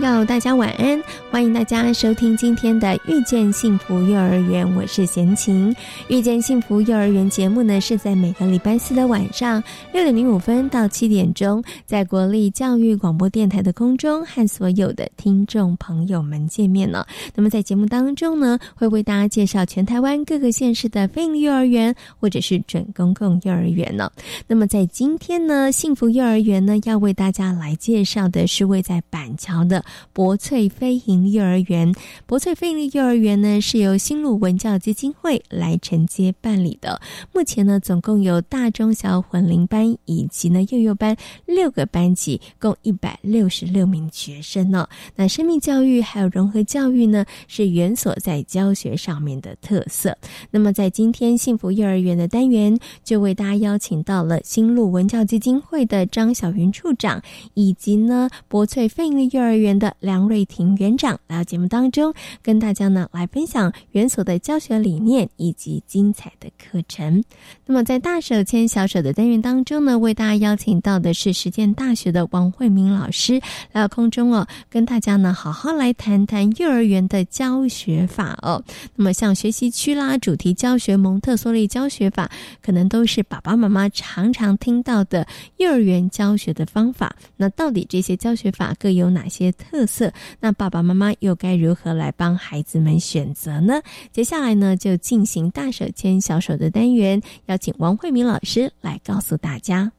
朋友，大家晚安！欢迎大家收听今天的《遇见幸福幼儿园》，我是贤琴。《遇见幸福幼儿园》节目呢，是在每个礼拜四的晚上六点零五分到七点钟，在国立教育广播电台的空中和所有的听众朋友们见面了。那么在节目当中呢，会为大家介绍全台湾各个县市的非营利幼儿园或者是准公共幼儿园呢。那么在今天呢，幸福幼儿园呢要为大家来介绍的是位在板桥的。博翠飞营幼儿园，博翠费力幼儿园呢是由新路文教基金会来承接办理的。目前呢，总共有大中小混龄班以及呢幼幼班六个班级，共一百六十六名学生呢。那生命教育还有融合教育呢，是园所在教学上面的特色。那么在今天幸福幼儿园的单元，就为大家邀请到了新路文教基金会的张小云处长，以及呢博翠费力幼儿。园的梁瑞婷园长来到节目当中，跟大家呢来分享园所的教学理念以及精彩的课程。那么在大手牵小手的单元当中呢，为大家邀请到的是实践大学的王慧明老师来到空中哦，跟大家呢好好来谈谈幼儿园的教学法哦。那么像学习区啦、主题教学、蒙特梭利教学法，可能都是爸爸妈妈常常听到的幼儿园教学的方法。那到底这些教学法各有哪些？特色，那爸爸妈妈又该如何来帮孩子们选择呢？接下来呢，就进行大手牵小手的单元，邀请王慧明老师来告诉大家。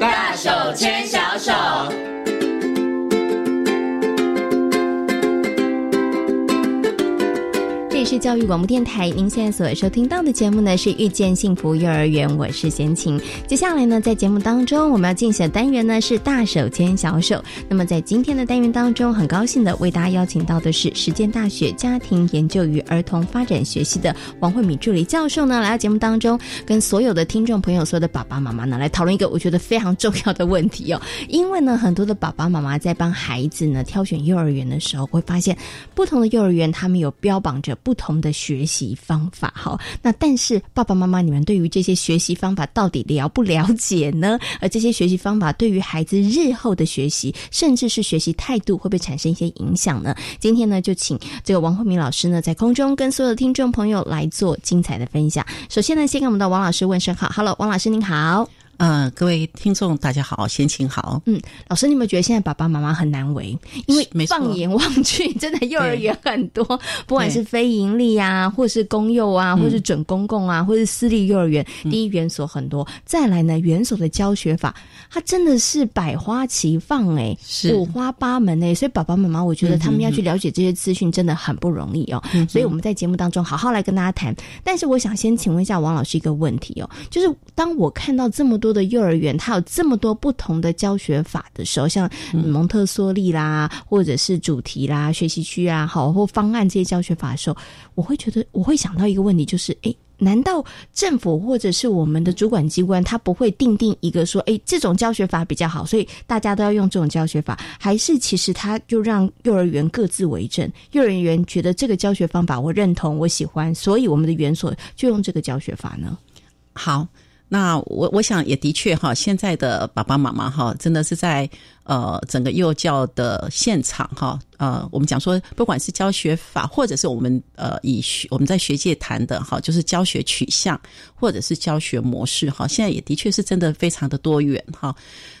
大手牵小手。是教育广播电台，您现在所收听到的节目呢是遇见幸福幼儿园，我是贤琴。接下来呢，在节目当中我们要进行的单元呢是大手牵小手。那么在今天的单元当中，很高兴的为大家邀请到的是实践大学家庭研究与儿童发展学系的王慧敏助理教授呢，来到节目当中，跟所有的听众朋友、所有的爸爸妈妈呢来讨论一个我觉得非常重要的问题哦。因为呢，很多的爸爸妈妈在帮孩子呢挑选幼儿园的时候，会发现不同的幼儿园他们有标榜着不。不同的学习方法，好，那但是爸爸妈妈，你们对于这些学习方法到底了不了解呢？而这些学习方法对于孩子日后的学习，甚至是学习态度，会不会产生一些影响呢？今天呢，就请这个王慧明老师呢，在空中跟所有的听众朋友来做精彩的分享。首先呢，先跟我们的王老师问声好，Hello，王老师您好。嗯，各位听众大家好，先请好。嗯，老师，你有没有觉得现在爸爸妈妈很难为？因为放眼望去，真的幼儿园很多，不管是非盈利啊，或是公幼啊，或是准公共啊，或是私立幼儿园，第一园所很多。再来呢，园所的教学法，它真的是百花齐放哎，五花八门哎，所以爸爸妈妈，我觉得他们要去了解这些资讯真的很不容易哦。所以我们在节目当中好好来跟大家谈。但是我想先请问一下王老师一个问题哦，就是当我看到这么多。的幼儿园，它有这么多不同的教学法的时候，像蒙特梭利啦，或者是主题啦、学习区啊，好或方案这些教学法的时候，我会觉得我会想到一个问题，就是哎，难道政府或者是我们的主管机关，他不会定定一个说，哎，这种教学法比较好，所以大家都要用这种教学法？还是其实他就让幼儿园各自为政？幼儿园觉得这个教学方法我认同，我喜欢，所以我们的园所就用这个教学法呢？好。那我我想也的确哈，现在的爸爸妈妈哈，真的是在呃整个幼教的现场哈，呃，我们讲说，不管是教学法，或者是我们呃以我们在学界谈的哈，就是教学取向或者是教学模式哈，现在也的确是真的非常的多元哈。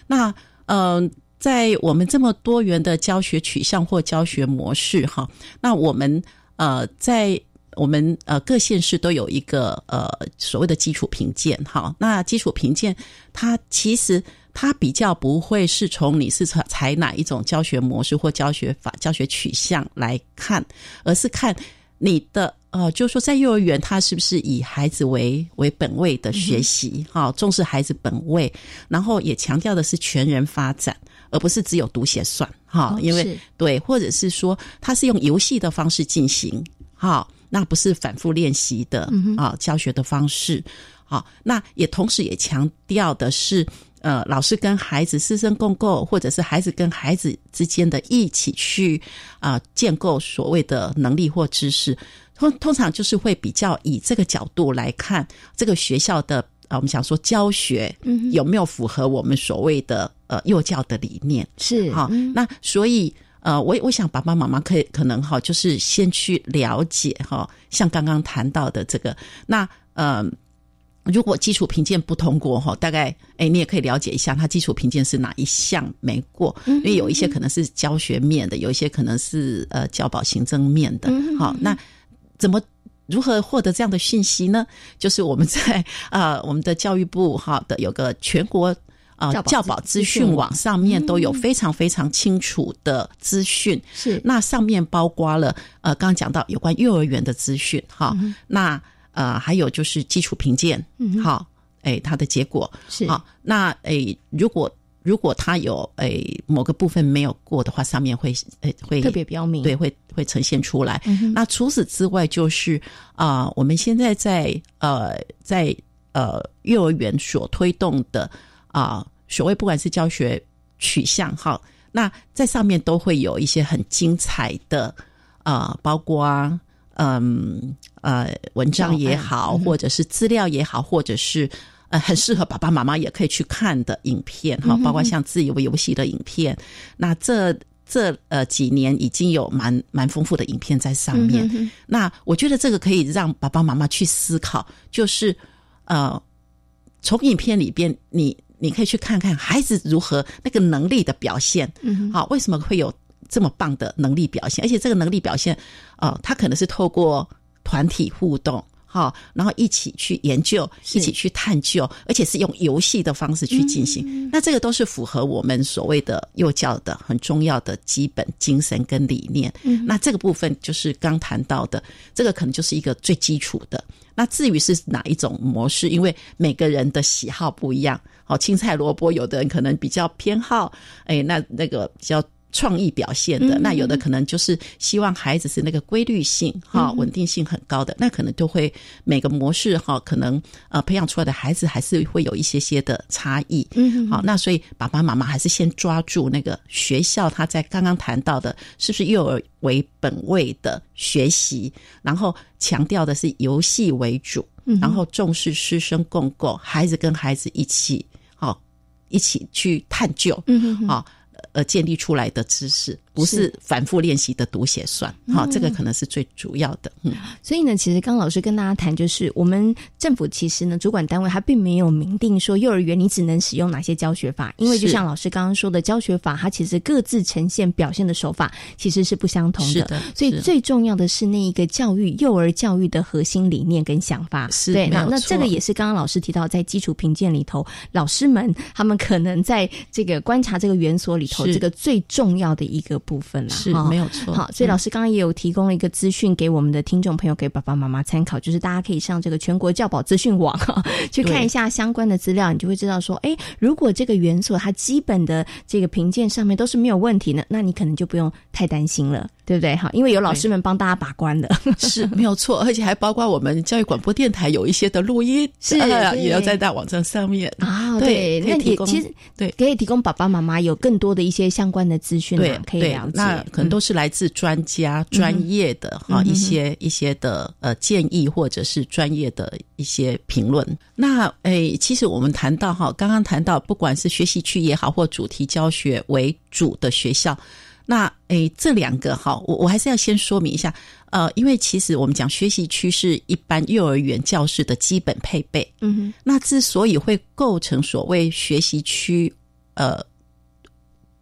那嗯，在我们这么多元的教学取向或教学模式哈，那我们呃在。我们呃各县市都有一个呃所谓的基础评鉴，哈，那基础评鉴它其实它比较不会是从你是采采哪一种教学模式或教学法、教学取向来看，而是看你的呃，就是说在幼儿园，他是不是以孩子为为本位的学习，哈，重视孩子本位，然后也强调的是全人发展，而不是只有读写算，哈，因为对，或者是说它是用游戏的方式进行，哈，那不是反复练习的啊教学的方式。好，那也同时也强调的是，呃，老师跟孩子师生共构，或者是孩子跟孩子之间的一起去啊建构所谓的能力或知识，通通常就是会比较以这个角度来看这个学校的啊，我们想说教学有没有符合我们所谓的呃幼教的理念。是好，那所以呃，我我想爸爸妈妈可以可能哈，就是先去了解哈，像刚刚谈到的这个，那呃。如果基础评鉴不通过哈，大概哎，你也可以了解一下，他基础评鉴是哪一项没过？因为有一些可能是教学面的，有一些可能是呃教保行政面的。好，那怎么如何获得这样的讯息呢？就是我们在啊，我们的教育部哈的有个全国啊教保资讯网上面都有非常非常清楚的资讯。是，那上面包括了呃，刚刚讲到有关幼儿园的资讯哈，那。呃，还有就是基础评鉴，好，哎，它的结果是好。那哎，如果如果它有哎某个部分没有过的话，上面会哎会特别标明，对，会会呈现出来。那除此之外，就是啊，我们现在在呃在呃幼儿园所推动的啊，所谓不管是教学取向哈，那在上面都会有一些很精彩的啊，包括。嗯呃，文章也好，或者是资料也好，或者是呃很适合爸爸妈妈也可以去看的影片哈，包括像自由游戏的影片。那这这呃几年已经有蛮蛮丰富的影片在上面。那我觉得这个可以让爸爸妈妈去思考，就是呃从影片里边，你你可以去看看孩子如何那个能力的表现。嗯，好，为什么会有？这么棒的能力表现，而且这个能力表现，呃，他可能是透过团体互动，好，然后一起去研究，一起去探究，而且是用游戏的方式去进行。那这个都是符合我们所谓的幼教的很重要的基本精神跟理念。那这个部分就是刚谈到的，这个可能就是一个最基础的。那至于是哪一种模式，因为每个人的喜好不一样，好，青菜萝卜，有的人可能比较偏好，哎，那那个比较。创意表现的那有的可能就是希望孩子是那个规律性哈稳定性很高的那可能就会每个模式哈可能呃培养出来的孩子还是会有一些些的差异嗯好那所以爸爸妈妈还是先抓住那个学校他在刚刚谈到的是不是幼儿为本位的学习然后强调的是游戏为主然后重视师生共构孩子跟孩子一起好一起去探究嗯啊。呃，建立出来的知识不是反复练习的读写算，好，这个可能是最主要的。嗯，所以呢，其实刚老师跟大家谈，就是我们政府其实呢，主管单位它并没有明定说幼儿园你只能使用哪些教学法，因为就像老师刚刚说的，教学法它其实各自呈现表现的手法其实是不相同的。所以最重要的是那一个教育幼儿教育的核心理念跟想法。是对，那那这个也是刚刚老师提到，在基础评鉴里头，老师们他们可能在这个观察这个园所里头。这个最重要的一个部分啦，是没有错。好，所以老师刚刚也有提供了一个资讯给我们的听众朋友，给爸爸妈妈参考，就是大家可以上这个全国教保资讯网 去看一下相关的资料，你就会知道说，哎，如果这个元素它基本的这个评鉴上面都是没有问题的，那你可能就不用太担心了。对不对？哈，因为有老师们帮大家把关的，是没有错，而且还包括我们教育广播电台有一些的录音，是也要在大网站上面啊。对，那也其实对，可以提供爸爸妈妈有更多的一些相关的资讯，对，可以了解。那可能都是来自专家、专业的哈一些一些的呃建议，或者是专业的一些评论。那诶，其实我们谈到哈，刚刚谈到，不管是学习区也好，或主题教学为主的学校。那诶，这两个哈，我我还是要先说明一下，呃，因为其实我们讲学习区是一般幼儿园教室的基本配备，嗯哼。那之所以会构成所谓学习区，呃，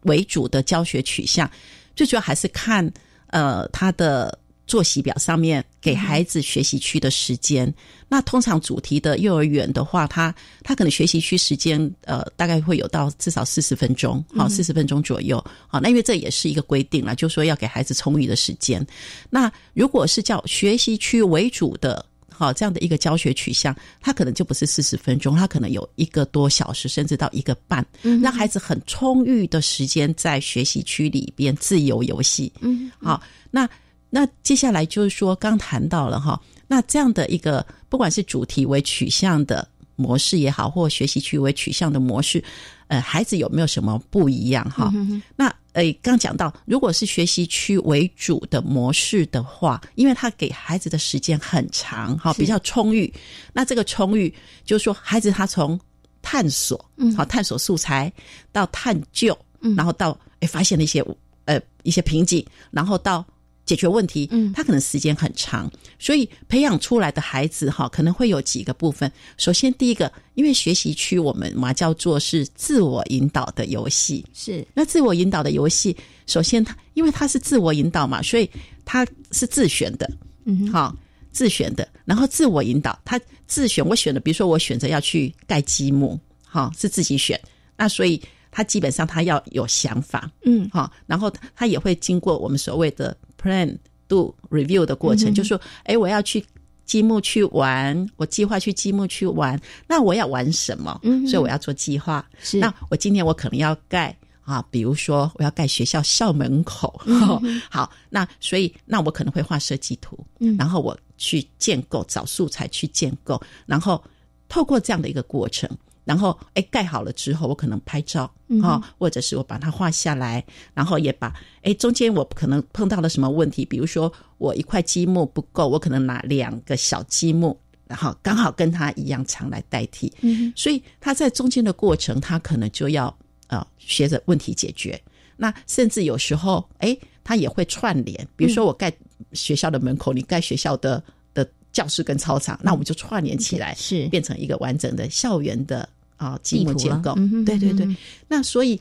为主的教学取向，最主要还是看呃它的作息表上面给孩子学习区的时间。那通常主题的幼儿园的话，他他可能学习区时间呃大概会有到至少四十分钟，好四十分钟左右。好，那因为这也是一个规定了，就说要给孩子充裕的时间。那如果是叫学习区为主的。好，这样的一个教学取向，它可能就不是四十分钟，它可能有一个多小时，甚至到一个半，让孩子很充裕的时间在学习区里边自由游戏。嗯，好，那那接下来就是说，刚谈到了哈，那这样的一个不管是主题为取向的模式也好，或学习区为取向的模式，呃，孩子有没有什么不一样哈？那。诶，刚讲到，如果是学习区为主的模式的话，因为他给孩子的时间很长，哈，比较充裕。那这个充裕，就是说，孩子他从探索，嗯，好，探索素材到探究，嗯，然后到诶发现了一些呃一些瓶颈，然后到。解决问题，嗯，他可能时间很长，所以培养出来的孩子哈，可能会有几个部分。首先，第一个，因为学习区我们嘛叫做是自我引导的游戏，是。那自我引导的游戏，首先他因为他是自我引导嘛，所以他是自选的，嗯，好，自选的，然后自我引导，他自选，我选的，比如说我选择要去盖积木，好，是自己选，那所以他基本上他要有想法，嗯，好，然后他也会经过我们所谓的。Plan do review 的过程，就说，哎，我要去积木去玩，我计划去积木去玩，那我要玩什么？嗯，所以我要做计划。是，那我今年我可能要盖啊，比如说我要盖学校校门口。好，那所以那我可能会画设计图，嗯，然后我去建构，找素材去建构，然后透过这样的一个过程。然后，哎，盖好了之后，我可能拍照啊，或者是我把它画下来，然后也把，哎，中间我可能碰到了什么问题，比如说我一块积木不够，我可能拿两个小积木，然后刚好跟它一样长来代替。嗯，所以他在中间的过程，他可能就要呃学着问题解决。那甚至有时候，哎，他也会串联，比如说我盖学校的门口，你盖学校的的教室跟操场，那我们就串联起来，是变成一个完整的校园的。啊，积木结构，对对对。那所以，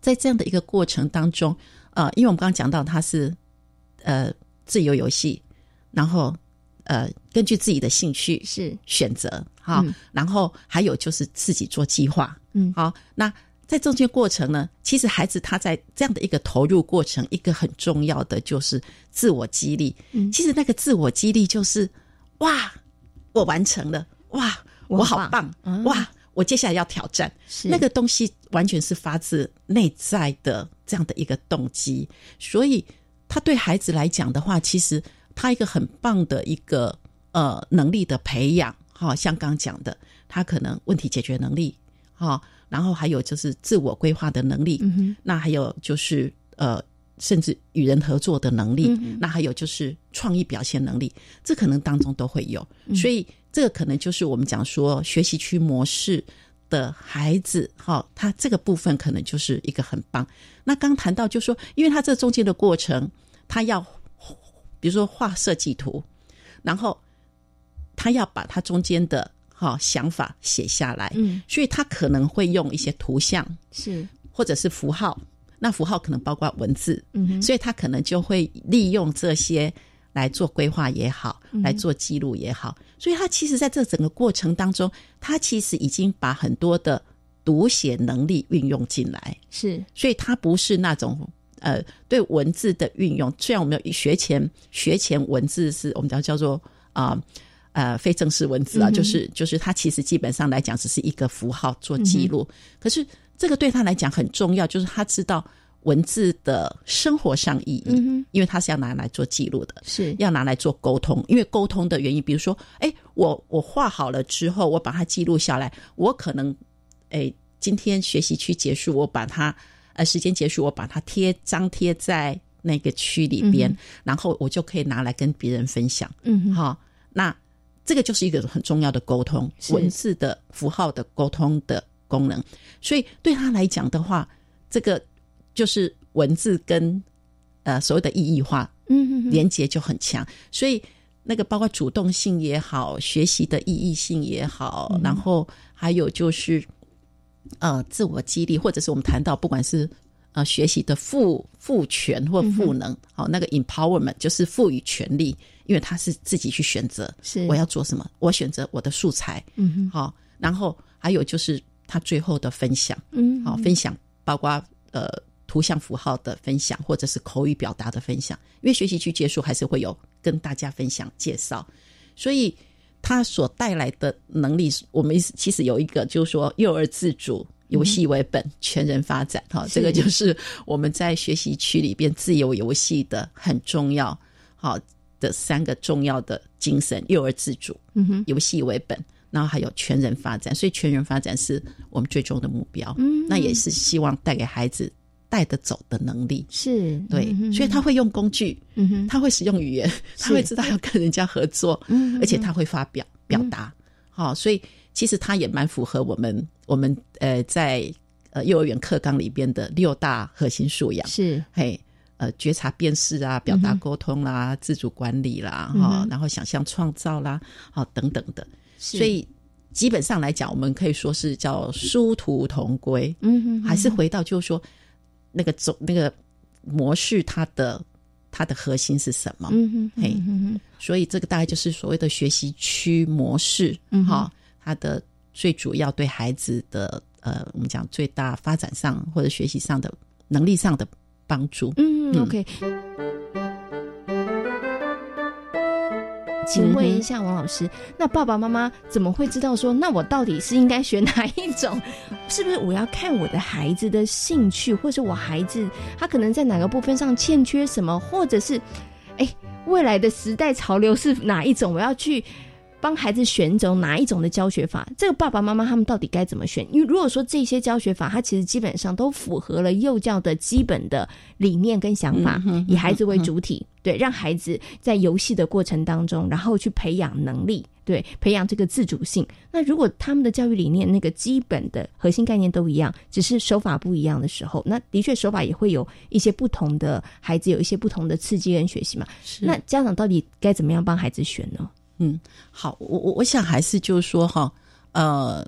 在这样的一个过程当中，呃，因为我们刚刚讲到它是呃自由游戏，然后呃根据自己的兴趣是选择哈，然后还有就是自己做计划，嗯，好。那在中间过程呢，其实孩子他在这样的一个投入过程，一个很重要的就是自我激励。嗯，其实那个自我激励就是哇，我完成了，哇，我好棒，哇。我接下来要挑战，那个东西完全是发自内在的这样的一个动机，所以他对孩子来讲的话，其实他一个很棒的一个呃能力的培养，哈，像刚讲的，他可能问题解决能力，哈，然后还有就是自我规划的能力，那还有就是呃，甚至与人合作的能力，那还有就是创意表现能力，这可能当中都会有，所以。这个可能就是我们讲说学习区模式的孩子，哈，他这个部分可能就是一个很棒。那刚谈到就说，因为他这中间的过程，他要比如说画设计图，然后他要把他中间的哈想法写下来，嗯，所以他可能会用一些图像，是或者是符号，那符号可能包括文字，嗯，所以他可能就会利用这些。来做规划也好，来做记录也好，所以他其实在这整个过程当中，他其实已经把很多的读写能力运用进来。是，所以他不是那种呃对文字的运用。虽然我们有学前学前文字是我们叫叫做啊呃非正式文字啊，就是就是他其实基本上来讲只是一个符号做记录，可是这个对他来讲很重要，就是他知道。文字的生活上意义，因为它是要拿来做记录的，是要拿来做沟通。因为沟通的原因，比如说，哎，我我画好了之后，我把它记录下来，我可能，哎，今天学习区结束，我把它，呃，时间结束，我把它贴张贴在那个区里边，然后我就可以拿来跟别人分享。嗯，好，那这个就是一个很重要的沟通，文字的符号的沟通的功能。所以对他来讲的话，这个。就是文字跟呃所谓的意义化，嗯，连接就很强，所以那个包括主动性也好，学习的意义性也好，然后还有就是呃自我激励，或者是我们谈到不管是呃学习的赋赋权或赋能，好、那个 empowerment 就是赋予权利，因为他是自己去选择，是。我要做什么，我选择我的素材，嗯哼，好、然后还有就是他最后的分享，嗯，好、分享包括呃图像符号的分享，或者是口语表达的分享，因为学习区结束还是会有跟大家分享介绍，所以它所带来的能力，我们其实有一个就是说幼儿自主。游戏为本，全人发展，哈，这个就是我们在学习区里边自由游戏的很重要，好的三个重要的精神：幼儿自主，嗯哼，游戏为本，然后还有全人发展。所以全人发展是我们最终的目标，嗯，那也是希望带给孩子带得走的能力。是。对，所以他会用工具，嗯哼，他会使用语言，他会知道要跟人家合作，嗯哼而且他会发表表达，好、所以其实他也蛮符合我们我们呃在呃幼儿园课纲里边的六大核心素养，是。嘿。呃，觉察、辨识啊，表达、沟通啦，自主管理啦，哈、然后想象、创造啦，好、等等的。所以基本上来讲，我们可以说是叫殊途同归。嗯哼，还是回到就是说，那个总那个模式，它的它的核心是什么？嗯哼，嘿嗯哼，所以这个大概就是所谓的学习区模式，嗯哈、它的最主要对孩子的呃，我们讲最大发展上或者学习上的能力上的帮助。嗯，OK。请问一下王老师，那爸爸妈妈怎么会知道说，那我到底是应该选哪一种？是不是我要看我的孩子的兴趣，或者我孩子他可能在哪个部分上欠缺什么，或者是，哎，未来的时代潮流是哪一种？我要去帮孩子选一种哪一种的教学法？这个爸爸妈妈他们到底该怎么选？因为如果说这些教学法，它其实基本上都符合了幼教的基本的理念跟想法，以孩子为主体，对，让孩子在游戏的过程当中，然后去培养能力，对，培养这个自主性。那如果他们的教育理念那个基本的核心概念都一样，只是手法不一样的时候，那的确手法也会有一些不同的孩子有一些不同的刺激跟学习嘛。那家长到底该怎么样帮孩子选呢？嗯，好，我我我想还是就是说哈，呃，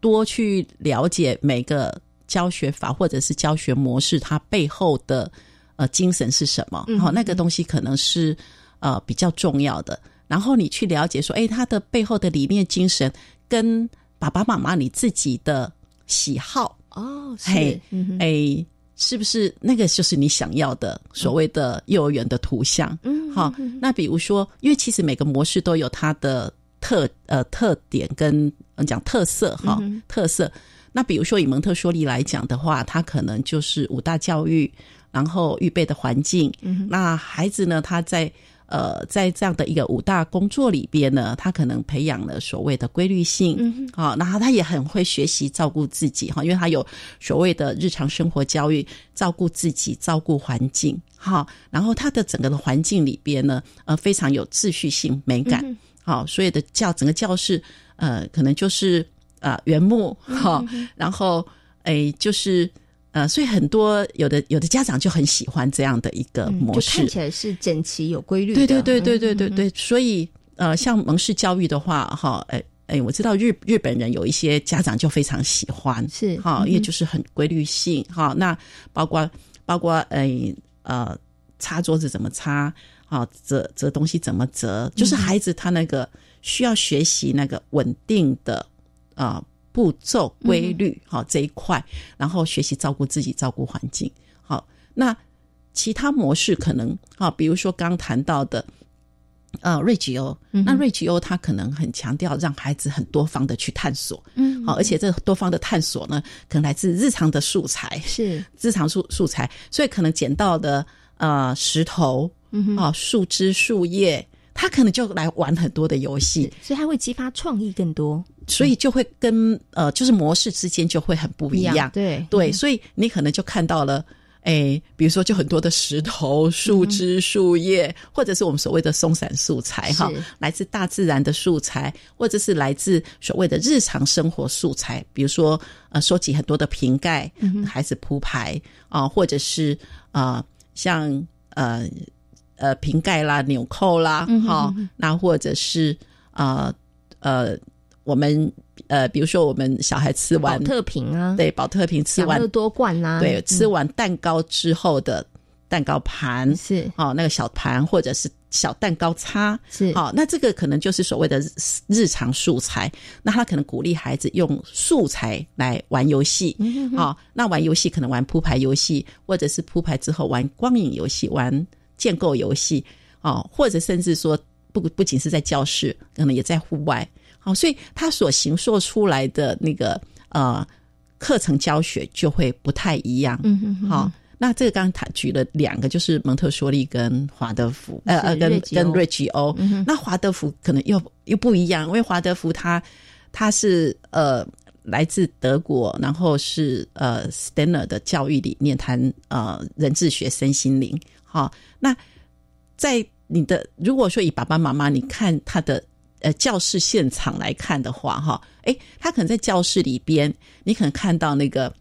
多去了解每个教学法或者是教学模式，它背后的呃精神是什么？好、那个东西可能是呃比较重要的。然后你去了解说，哎，它的背后的理念精神跟爸爸妈妈你自己的喜好哦，嘿哎，是不是那个就是你想要的所谓的幼儿园的图像？嗯，好，那比如说，因为其实每个模式都有它的特呃特点跟呃讲特色哈、嗯特色。那比如说以蒙特梭利来讲的话，它可能就是五大教育，然后预备的环境。嗯那孩子呢，他在呃在这样的一个五大工作里边呢，他可能培养了所谓的规律性。嗯好、然后他也很会学习照顾自己哈，因为他有所谓的日常生活教育，照顾自己，照顾环境。好，然后他的整个的环境里边呢，呃，非常有秩序性、美感。嗯好、所有的教整个教室，呃，可能就是啊、呃原木哈、然后诶就是呃，所以很多有的有的家长就很喜欢这样的一个模式，看起来是整齐有规律的。对对对对对嗯对对，所以呃，像蒙氏教育的话，哈，哎哎，我知道日日本人有一些家长就非常喜欢，是哈，嗯因为就是很规律性哈。那包括包括哎呃，擦桌子怎么擦，啊，折折东西怎么折，就是孩子他那个需要学习那个稳定的啊。步骤规律，好、这一块，然后学习照顾自己，照顾环境。好，那其他模式可能啊，比如说刚刚谈到的，呃，瑞吉欧，那瑞吉欧他可能很强调让孩子很多方的去探索，嗯，好，而且这多方的探索呢，可能来自日常的素材，是。日常素素材，所以可能捡到的呃石头，嗯啊、树枝、树叶，他可能就来玩很多的游戏，所以他会激发创意更多，所以就会跟呃，就是模式之间就会很不一样，对。对，所以你可能就看到了。哎，比如说，就很多的石头、树枝、树叶，或者是我们所谓的松散素材，哈是，来自大自然的素材，或者是来自所谓的日常生活素材，比如说，呃，收集很多的瓶盖，孩子铺排啊、或者是啊、像呃呃瓶盖啦、纽扣啦，哈、那或者是啊呃我们呃，比如说我们小孩吃完特瓶啊，对，保特瓶吃完多罐啊，对，吃完蛋糕之后的蛋糕盘是。哦，那个小盘或者是小蛋糕叉是。好，那这个可能就是所谓的日常素材。那他可能鼓励孩子用素材来玩游戏，好，那玩游戏可能玩铺牌游戏，或者是铺牌之后玩光影游戏，玩建构游戏，哦，或者甚至说不不仅是在教室，可能也在户外。好，所以他所形塑出来的那个呃课程教学就会不太一样。好，那这个刚刚他举了两个，就是蒙特梭利跟华德福，呃呃，跟跟瑞吉欧。那华德福可能又又不一样，因为华德福他他是呃来自德国，然后是呃 Stanner 的教育理念，谈呃人智学、身心灵。好，那在你的如果说以爸爸妈妈，你看他的。呃，教室现场来看的话，哈，诶，他可能在教室里边，你可能看到那个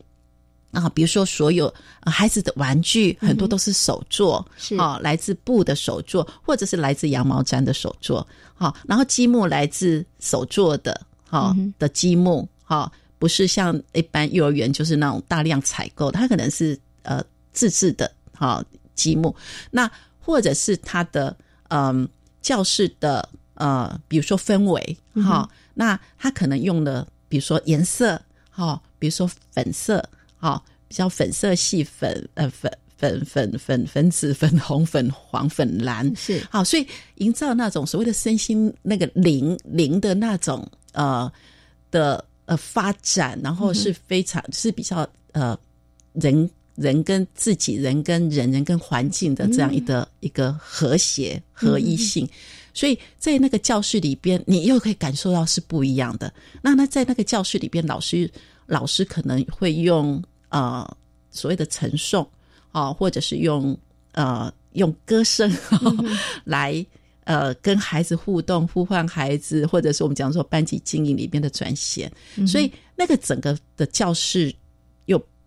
啊，比如说所有孩子的玩具很多都是手做，是啊，来自布的手做，或者是来自羊毛毡的手做，好，然后积木来自手做的，哈的积木，哈，不是像一般幼儿园就是那种大量采购，它可能是呃自制的，哈积木，那或者是他的嗯教室的。呃，比如说氛围，哈，那他可能用的，比如说颜色，哈，比如说粉色，哈，比较粉色系粉，呃，粉粉粉粉粉紫、粉红、粉黄、粉蓝，是。好，所以营造那种所谓的身心那个灵灵的那种呃的呃发展，然后是非常是比较呃人人跟自己人跟人人跟环境的这样一个一个和谐合一性。所以在那个教室里边，你又可以感受到是不一样的。那那在那个教室里边，老师老师可能会用呃所谓的陈诵啊，或者是用呃用歌声 来呃跟孩子互动，呼唤孩子，或者是我们讲说班级经营里边的转衔。所以那个整个的教室又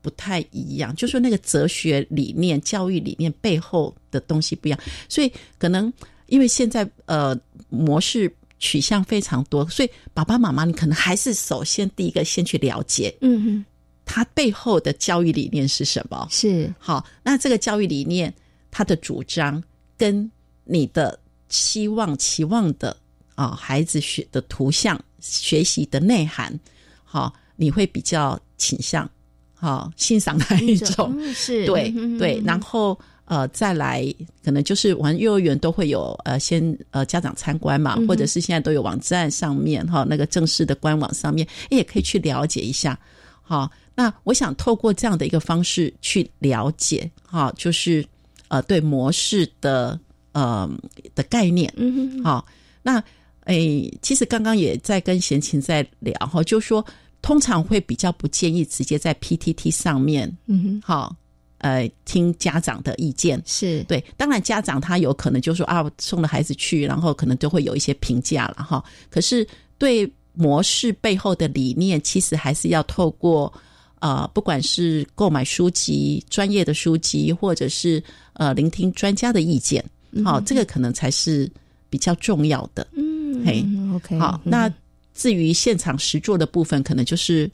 不太一样，就说那个哲学理念、教育理念背后的东西不一样，所以可能。因为现在呃模式取向非常多，所以爸爸妈妈你可能还是首先第一个先去了解，嗯哼，他背后的教育理念是什么？是好，那这个教育理念他的主张跟你的期望期望的啊孩子学的图像学习的内涵，好，你会比较倾向好欣赏那一种？是对对，然后。呃，再来可能就是玩幼儿园都会有呃，先呃家长参观嘛，或者是现在都有网站上面哈，那个正式的官网上面也可以去了解一下。好，那我想透过这样的一个方式去了解哈，就是呃对模式的呃的概念。嗯哼。好，那诶，其实刚刚也在跟贤琴在聊哈，就说通常会比较不建议直接在 PTT 上面。嗯哼。好。呃，听家长的意见是对，当然家长他有可能就说啊，送了孩子去，然后可能都会有一些评价了哈。可是对模式背后的理念，其实还是要透过呃，不管是购买书籍、专业的书籍，或者是呃，聆听专家的意见，好，这个可能才是比较重要的。嗯，嘿，OK，好，那至于现场实做的部分，可能就是。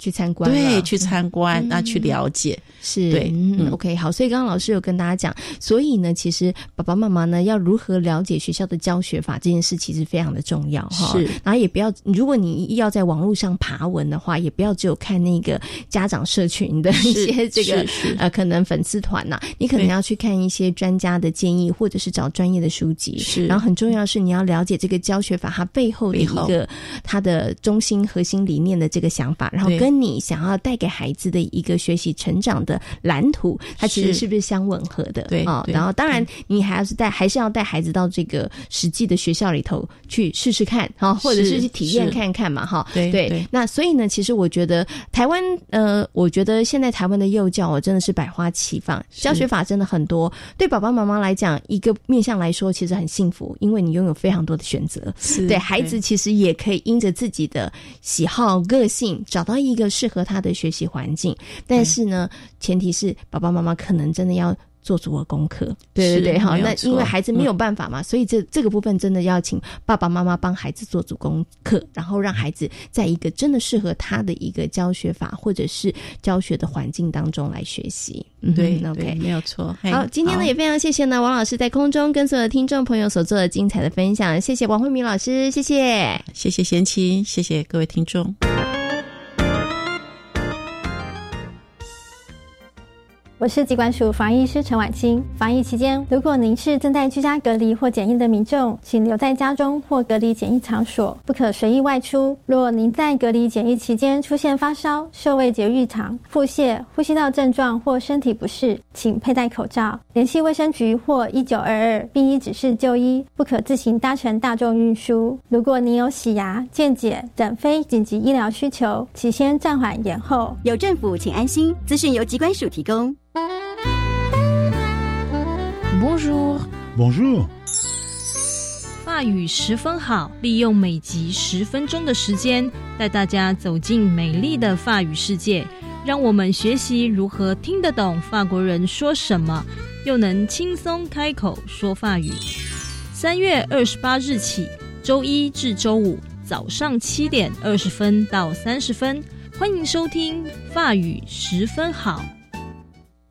去参观，对，去参观，那去了解，是对。嗯，OK，好。所以刚刚老师有跟大家讲，所以呢，其实爸爸妈妈呢要如何了解学校的教学法这件事，其实非常的重要哈。是，然后也不要，如果你要在网络上爬文的话，也不要只有看那个家长社群的 一些这个呃可能粉丝团呐，你可能要去看一些专家的建议，或者是找专业的书籍。是，然后很重要是你要了解这个教学法它背后的一个它的中心核心理念的这个想法，然后跟。跟你想要带给孩子的一个学习成长的蓝图，它其实是不是相吻合的？对啊，然后当然你还要是带，还是要带孩子到这个实际的学校里头去试试看啊，或者是去体验看看嘛，哈。对对。那所以呢，其实我觉得台湾呃，我觉得现在台湾的幼教我，真的是百花齐放，教学法真的很多。对爸爸妈妈来讲，一个面向来说，其实很幸福，因为你拥有非常多的选择。对孩子，其实也可以因着自己的喜好、个性，找到一个。适合他的学习环境，但是呢，前提是爸爸妈妈可能真的要做足了功课，对对对，好，那因为孩子没有办法嘛，所以这这个部分真的要请爸爸妈妈帮孩子做足功课，然后让孩子在一个真的适合他的一个教学法或者是教学的环境当中来学习。嗯对，OK，没有错。好，今天呢也非常谢谢呢王老师在空中跟所有的听众朋友所做的精彩的分享，谢谢王慧敏老师，谢谢，谢谢贤妻，谢谢各位听众。我是疾管署防疫师陈婉清。防疫期间，如果您是正在居家隔离或检疫的民众，请留在家中或隔离检疫场所，不可随意外出。若您在隔离检疫期间出现发烧、嗅味觉异常、腹泻、呼吸道症状或身体不适，请佩戴口罩，联系卫生局或一九二二，并依指示就医。不可自行搭乘大众运输。如果您有洗牙、健检等非紧急医疗需求，请先暂缓延后。有政府，请安心。资讯由疾管署提供。Bonjour. Bonjour. 法语十分好，利用每集十分钟的时间，带大家走进美丽的法语世界。让我们学习如何听得懂法国人说什么，又能轻松开口说法语。三月二十八日起，周一至周五早上七点二十分到三十分，欢迎收听法语十分好。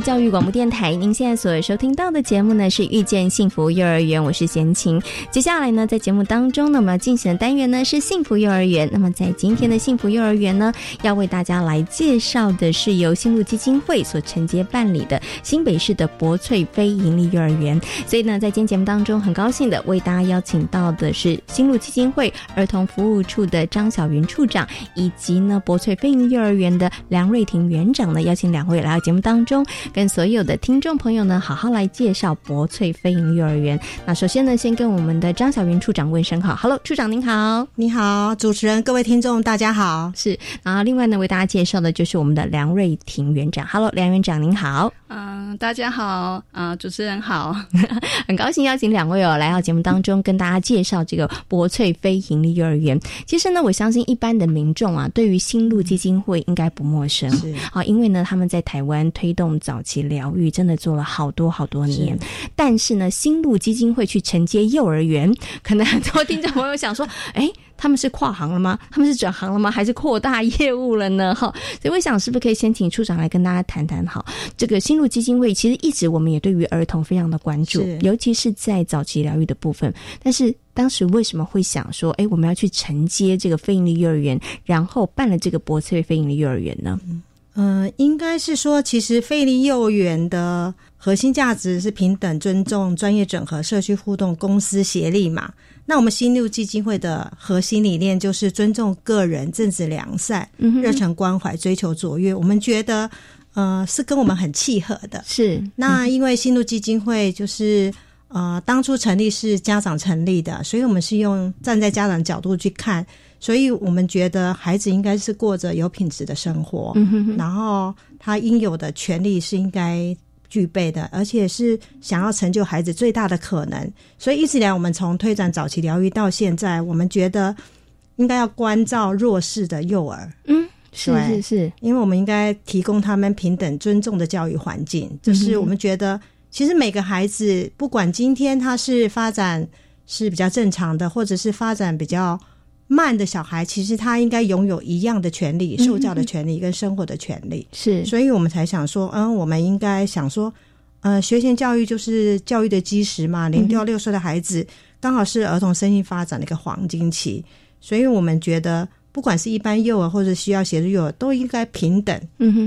教育广播电台，您现在所收听到的节目呢是遇见幸福幼儿园，我是贤琴。接下来呢，在节目当中呢，我们要进行的单元呢是幸福幼儿园。那么在今天的幸福幼儿园呢，要为大家来介绍的是由新路基金会所承接办理的新北市的博翠非营利幼儿园。所以呢，在今天节目当中，很高兴的为大家邀请到的是新路基金会儿童服务处的张小云处长，以及呢博翠非营利幼儿园的梁瑞婷园长呢，邀请两位来到节目当中。跟所有的听众朋友呢，好好来介绍博翠飞鹰幼儿园。那首先呢，先跟我们的张小云处长问声好，Hello，处长您好，你好，主持人，各位听众大家好，是。然后另外呢，为大家介绍的就是我们的梁瑞婷园长，Hello，梁园长您好，嗯，大家好，啊，主持人好，很高兴邀请两位哦来到节目当中跟大家介绍这个博翠飞盈利幼儿园。其实呢，我相信一般的民众啊，对于新路基金会应该不陌生，是。啊，因为呢，他们在台湾推动早期疗愈，真的做了好多好多年。但是呢，新路基金会去承接幼儿园，可能很多听众朋友想说，哎。他们是跨行了吗？他们是转行了吗？还是扩大业务了呢？哈，所以我想，是不是可以先请处长来跟大家谈谈？好，这个新路基金会其实一直我们也对于儿童非常的关注，尤其是在早期疗愈的部分。但是当时为什么会想说，哎，我们要去承接这个非营利幼儿园，然后办了这个博翠非营利幼儿园呢？嗯，应该是说，其实费力幼儿园的核心价值是平等、尊重、专业整合、社区互动、公司协力嘛。那我们新六基金会的核心理念就是尊重个人、正直良善、热忱关怀、追求卓越。我们觉得，呃，是跟我们很契合的。是那因为新路基金会就是呃，当初成立是家长成立的，所以我们是用站在家长角度去看。所以我们觉得孩子应该是过着有品质的生活，然后他应有的权利是应该具备的，而且是想要成就孩子最大的可能。所以一直以来，我们从推展早期疗愈到现在，我们觉得应该要关照弱势的幼儿。嗯，是是是，因为我们应该提供他们平等尊重的教育环境。就是我们觉得，其实每个孩子，不管今天他是发展。是比较正常的，或者是发展比较慢的小孩，其实他应该拥有一样的权利，受教的权利跟生活的权利。是，所以我们才想说，嗯，我们应该想说，呃，学前教育就是教育的基石嘛。零到六岁的孩子刚好是儿童身心发展的一个黄金期，所以我们觉得，不管是一般幼儿或者需要协助幼儿，都应该平等、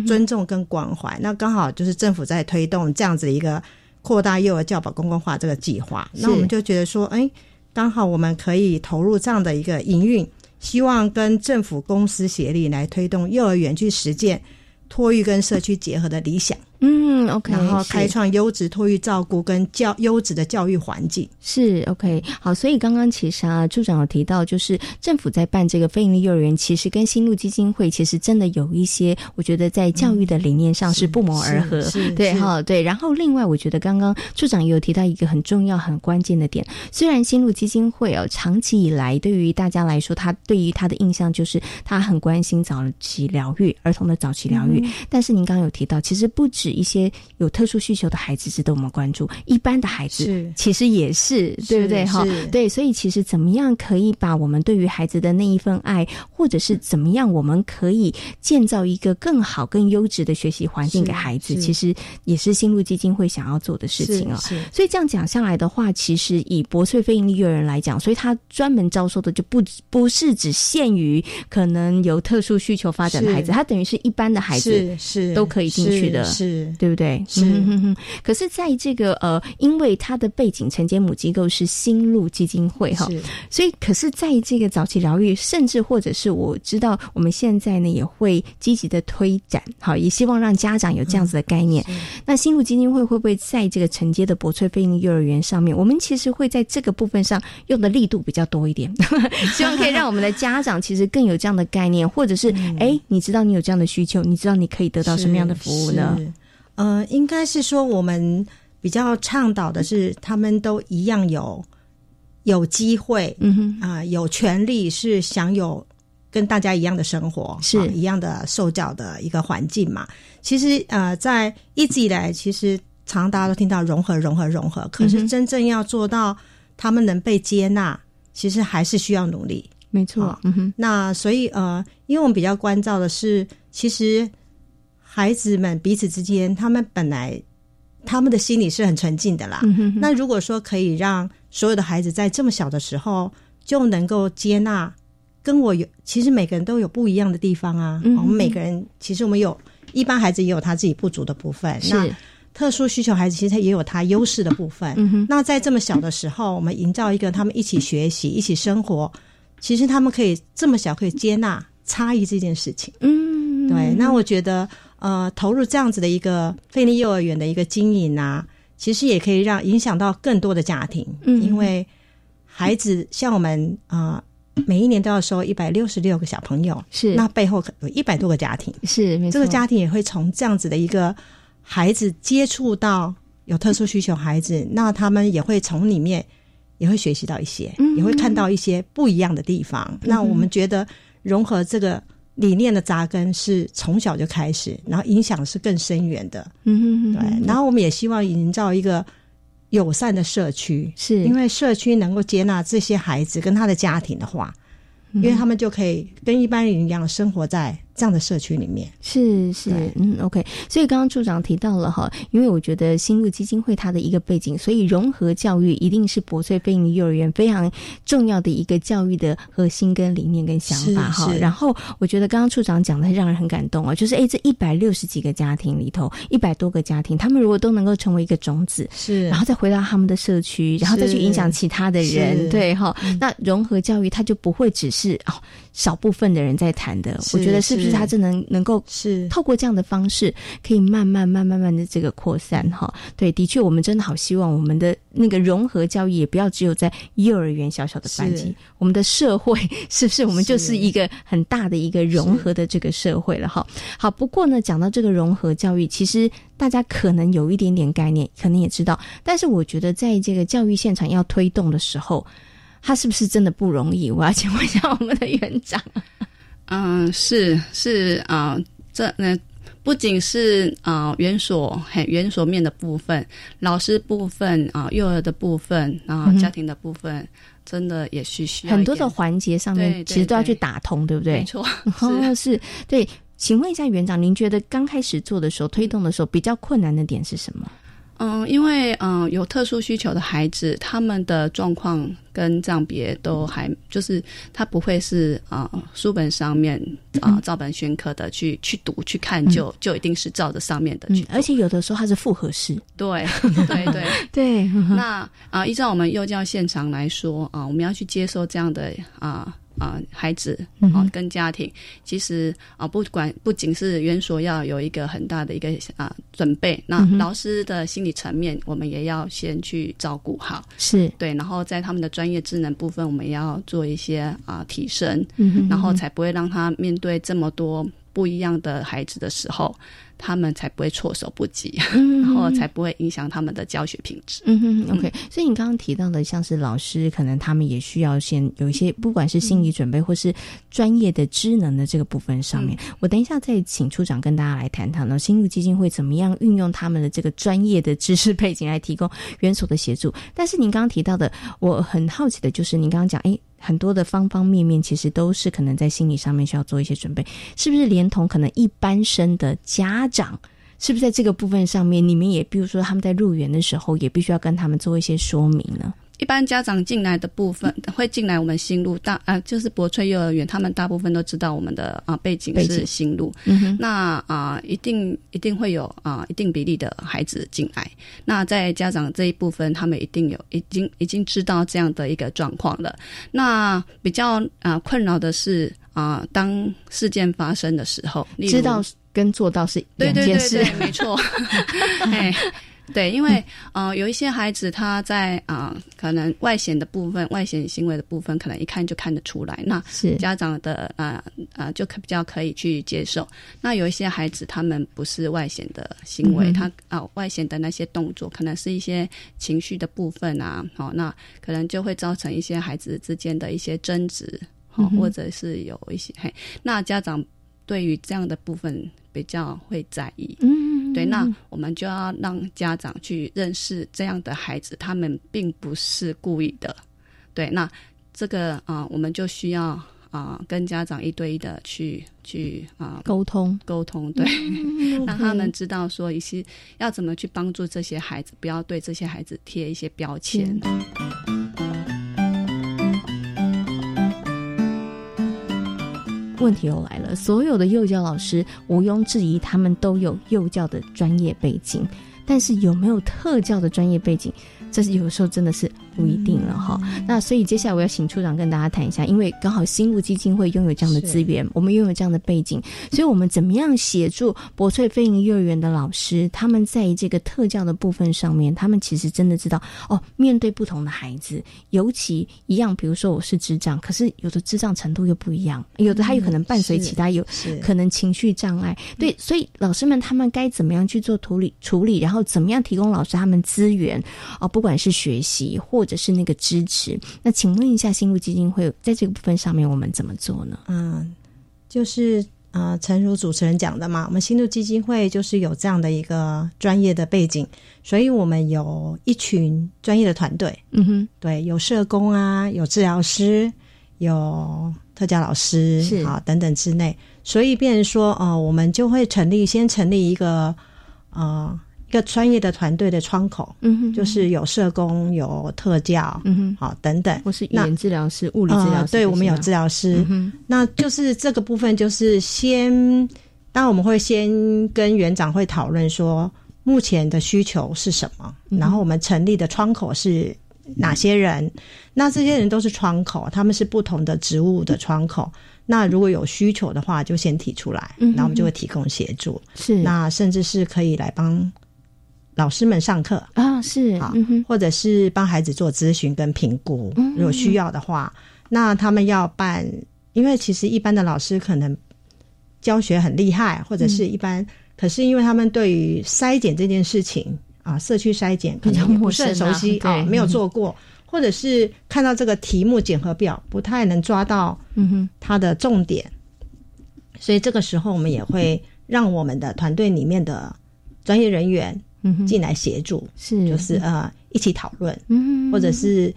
尊重跟关怀。那刚好就是政府在推动这样子的一个扩大幼儿教保公共化这个计划，那我们就觉得说，哎。刚好我们可以投入这样的一个营运，希望跟政府公司协力来推动幼儿园去实践托育跟社区结合的理想。嗯，OK，然后开创优质托育照顾跟教优质的教育环境是 OK。好，所以刚刚其实啊，处长有提到，就是政府在办这个非营利幼儿园，其实跟新路基金会其实真的有一些，我觉得在教育的理念上是不谋而合。对哈，对。然后另外，我觉得刚刚处长也有提到一个很重要、很关键的点。虽然新路基金会哦，长期以来对于大家来说，他对于他的印象就是他很关心早期疗愈、儿童的早期疗愈。但是您刚刚有提到，其实不止。一些有特殊需求的孩子值得我们关注，一般的孩子其实也是，对不对？哈，对，所以其实怎么样可以把我们对于孩子的那一份爱，或者是怎么样我们可以建造一个更好、更优质的学习环境给孩子，其实也是新路基金会想要做的事情啊。所以这样讲下来的话，其实以博粹非盈利幼儿园来讲，所以他专门招收的就不不是只限于可能有特殊需求发展的孩子，他等于是一般的孩子是都可以进去的，是。对不对？是，可是在这个呃，因为它的背景承接母机构是新路基金会哈，所以可是在这个早期疗愈，甚至或者是我知道我们现在呢也会积极的推展，好，也希望让家长有这样子的概念。那新路基金会会不会在这个承接的博翠飞鹰幼儿园上面，我们其实会在这个部分上用的力度比较多一点，希望可以让我们的家长其实更有这样的概念，或者是哎，你知道你有这样的需求，你知道你可以得到什么样的服务呢？呃，应该是说我们比较倡导的是，他们都一样有有机会，嗯哼啊，有权利是享有跟大家一样的生活，是一样的受教的一个环境嘛。其实呃，在一直以来，其实常大家都听到融合、融合、融合，可是真正要做到他们能被接纳，其实还是需要努力。没错，嗯哼。那所以呃，因为我们比较关照的是，其实。孩子们彼此之间，他们本来他们的心里是很纯净的啦。那如果说可以让所有的孩子在这么小的时候就能够接纳，跟我有其实每个人都有不一样的地方啊。我们每个人其实我们有一般孩子也有他自己不足的部分，那特殊需求孩子其实他也有他优势的部分。那在这么小的时候，我们营造一个他们一起学习、一起生活，其实他们可以这么小可以接纳差异这件事情。嗯，对。那我觉得。呃，投入这样子的一个费力幼儿园的一个经营啊，其实也可以让影响到更多的家庭。嗯，因为孩子像我们啊，每一年都要收一百六十六个小朋友，是那背后有一百多个家庭，是这个家庭也会从这样子的一个孩子接触到有特殊需求孩子，那他们也会从里面也会学习到一些，也会看到一些不一样的地方。那我们觉得融合这个。理念的扎根是从小就开始，然后影响是更深远的。嗯哼，对。然后我们也希望营造一个友善的社区，是因为社区能够接纳这些孩子跟他的家庭的话，因为他们就可以跟一般人一样生活在。这样的社区里面。是是嗯 OK，所以刚刚处长提到了哈，因为我觉得新路基金会它的一个背景，所以融合教育一定是博翠飞鹰幼儿园非常重要的一个教育的核心跟理念跟想法哈。然后我觉得刚刚处长讲的让人很感动哦，就是哎这一百六十几个家庭里头，一百多个家庭，他们如果都能够成为一个种子，是，然后再回到他们的社区，然后再去影响其他的人，对哈，那融合教育它就不会只是哦少部分的人在谈的，我觉得是不是？他真能能够是透过这样的方式，可以慢慢、慢、慢慢的这个扩散哈。对，的确，我们真的好希望我们的那个融合教育也不要只有在幼儿园小小的班级，我们的社会是不是我们就是一个很大的一个融合的这个社会了哈？好，不过呢，讲到这个融合教育，其实大家可能有一点点概念，可能也知道，但是我觉得在这个教育现场要推动的时候，它是不是真的不容易？我要请问一下我们的园长。嗯，是是啊，这那不仅是啊园所很园所面的部分，老师部分啊，幼儿的部分啊，家庭的部分，真的也是需要很多的环节上面，其实都要去打通，对不对？没错，是对。请问一下园长，您觉得刚开始做的时候、推动的时候，比较困难的点是什么？嗯，因为嗯有特殊需求的孩子，他们的状况跟账别都还就是他不会是啊书本上面啊照本宣科的去去读去看，就就一定是照着上面的去。而且有的时候它是复合式。对 对对对。那啊，依照我们幼教现场来说啊，我们要去接受这样的啊。啊，孩子啊，跟家庭，其实啊，不管不仅是园所要有一个很大的一个啊准备，那老师的心理层面，我们也要先去照顾好，是。对，然后在他们的专业智能部分，我们也要做一些啊提升，嗯然后才不会让他面对这么多不一样的孩子的时候。他们才不会措手不及，然后才不会影响他们的教学品质。嗯哼，OK。所以你刚刚提到的，像是老师，可能他们也需要先有一些，不管是心理准备或是专业的知能的这个部分上面。我等一下再请处长跟大家来谈谈呢，新路基金会怎么样运用他们的这个专业的知识背景来提供元所的协助。但是您刚刚提到的，我很好奇的就是，您刚刚讲，哎。很多的方方面面，其实都是可能在心理上面需要做一些准备，是不是？连同可能一般生的家长，是不是在这个部分上面，你们也比如说他们在入园的时候，也必须要跟他们做一些说明呢？一般家长进来的部分会进来我们新路大啊，就是博翠幼儿园，他们大部分都知道我们的啊背景是新路。那啊，一定一定会有啊一定比例的孩子进来。那在家长这一部分，他们一定有已经已经知道这样的一个状况了。那比较啊困扰的是啊，当事件发生的时候，知道跟做到是两件事，没错。对，因为呃，有一些孩子他在啊，可能外显的部分、外显行为的部分，可能一看就看得出来。那是家长的啊啊，就可比较可以去接受。那有一些孩子，他们不是外显的行为，他啊外显的那些动作，可能是一些情绪的部分啊。好，那可能就会造成一些孩子之间的一些争执，好，或者是有一些嘿，那家长对于这样的部分比较会在意。嗯。对，那我们就要让家长去认识这样的孩子，他们并不是故意的。对，那这个啊，我们就需要啊，跟家长一对一的去去啊沟通。沟通，对，让他们知道说一些要怎么去帮助这些孩子，不要对这些孩子贴一些标签。问题又来了，所有的幼教老师毋庸置疑，他们都有幼教的专业背景，但是有没有特教的专业背景？这是有时候真的是不一定了哈。那所以接下来我要请处长跟大家谈一下，因为刚好新路基金会拥有这样的资源，我们拥有这样的背景，所以我们怎么样协助博翠飞鹰幼儿园的老师，他们在这个特教的部分上面，他们其实真的知道哦，面对不同的孩子，尤其一样，比如说我是智障，可是有的智障程度又不一样，有的他有可能伴随其他有可能情绪障碍，对，所以老师们他们该怎么样去做处理处理，然后怎么样提供老师他们资源哦。不管是学习或者是那个支持，那请问一下，新路基金会在这个部分上面我们怎么做呢？嗯，就是呃，诚如主持人讲的嘛，我们新路基金会就是有这样的一个专业的背景，所以我们有一群专业的团队。嗯哼，对，有社工啊，有治疗师，有特教老师，是啊等等之类，所以变成说，哦，我们就会成立，先成立一个呃。一个专业的团队的窗口，嗯哼，就是有社工、有特教，嗯哼，好等等，或是语言治疗师、物理治疗师，对我们有治疗师，那就是这个部分，就是先，当然我们会先跟园长会讨论说目前的需求是什么，然后我们成立的窗口是哪些人，那这些人都是窗口，他们是不同的职务的窗口，那如果有需求的话，就先提出来，然后我们就会提供协助，是，那甚至是可以来帮。老师们上课。啊，是啊，或者是帮孩子做咨询跟评估，如果需要的话，那他们要办，因为其实一般的老师可能教学很厉害，或者是一般，可是因为他们对于筛检这件事情啊，社区筛检可能 不是很熟悉啊，没有做过，或者是看到这个题目检核表不太能抓到，嗯哼，它的重点，所以这个时候我们也会。让我们的团队里面的专业人员进来协助，是就是呃一起讨论，嗯，或者是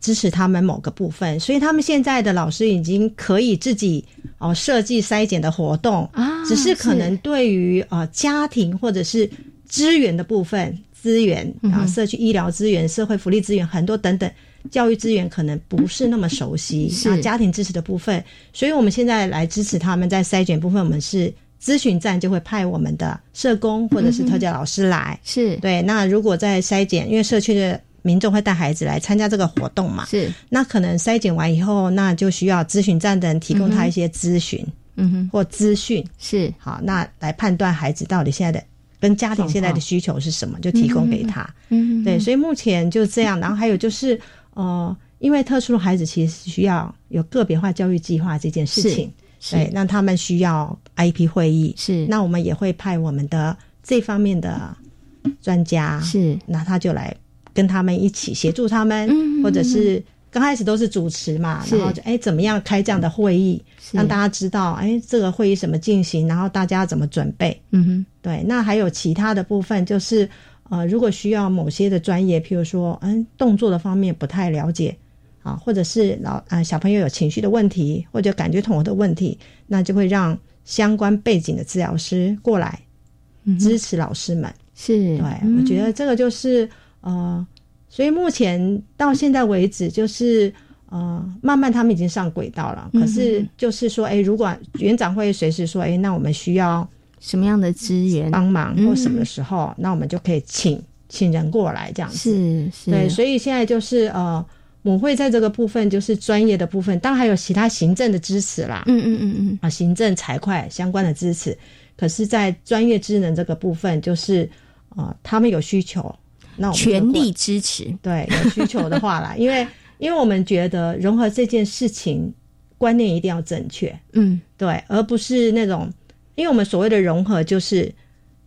支持他们某个部分。所以他们现在的老师已经可以自己哦设计筛检的活动啊，只是可能对于呃家庭或者是资源的部分。资源啊，社区医疗资源、社会福利资源很多等等，教育资源可能不是那么熟悉。是家庭支持的部分，所以我们现在来支持他们在筛选部分，我们是咨询站就会派我们的社工或者是特教老师来。是对。那如果在筛检，因为社区的民众会带孩子来参加这个活动嘛，是。那可能筛检完以后，那就需要咨询站的人提供他一些咨询，嗯哼，或资讯。是好，那来判断孩子到底现在的。跟家庭现在的需求是什么，就提供给他。嗯，对，所以目前就这样。然后还有就是，呃，因为特殊的孩子其实需要有个别化教育计划这件事情，对，那他们需要 IP 会议，是，那我们也会派我们的这方面的专家，是，那他就来跟他们一起协助他们，或者是。刚开始都是主持嘛，然后就哎怎么样开这样的会议，让大家知道哎这个会议怎么进行，然后大家怎么准备。嗯哼，对。那还有其他的部分，就是呃如果需要某些的专业，譬如说嗯动作的方面不太了解啊，或者是老啊小朋友有情绪的问题，或者感觉统合的问题，那就会让相关背景的治疗师过来支持老师们。是，对，我觉得这个就是呃。所以目前到现在为止，就是呃，慢慢他们已经上轨道了。可是就是说，哎，如果园长会随时说，哎，那我们需要什么样的资源帮忙或什么的时候，那我们就可以请请人过来这样子。是是。对，所以现在就是呃，母会在这个部分就是专业的部分，当然还有其他行政的支持啦。嗯嗯嗯嗯。啊，行政财会相关的支持，可是，在专业职能这个部分，就是呃，他们有需求。那我们全力支持，对有需求的话啦，因为因为我们觉得融合这件事情观念一定要正确，嗯，对，而不是那种，因为我们所谓的融合就是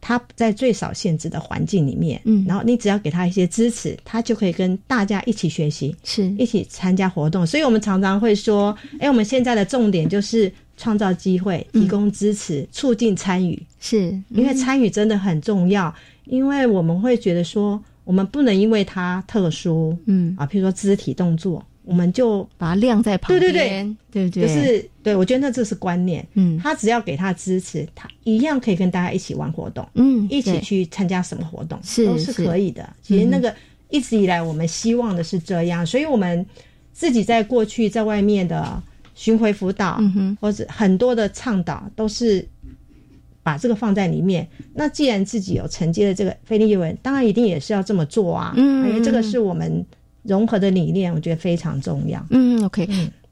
他在最少限制的环境里面，嗯，然后你只要给他一些支持，他就可以跟大家一起学习，是。一起参加活动，所以我们常常会说，哎，我们现在的重点就是创造机会，提供支持，促进参与，是。因为参与真的很重要，因为我们会觉得说。我们不能因为他特殊，嗯。啊，譬如说肢体动作，我们就把它晾在旁边，对对对，对不对？就是对，我觉得那这是观念，嗯，他只要给他支持，他一样可以跟大家一起玩活动，嗯，一起去参加什么活动，是都是可以的。其实那个一直以来我们希望的是这样，所以我们自己在过去在外面的巡回辅导，嗯哼，或者很多的倡导都是。把这个放在里面，那既然自己有承接的这个非利幼儿当然一定也是要这么做啊。嗯，因为这个是我们融合的理念，我觉得非常重要。嗯，OK。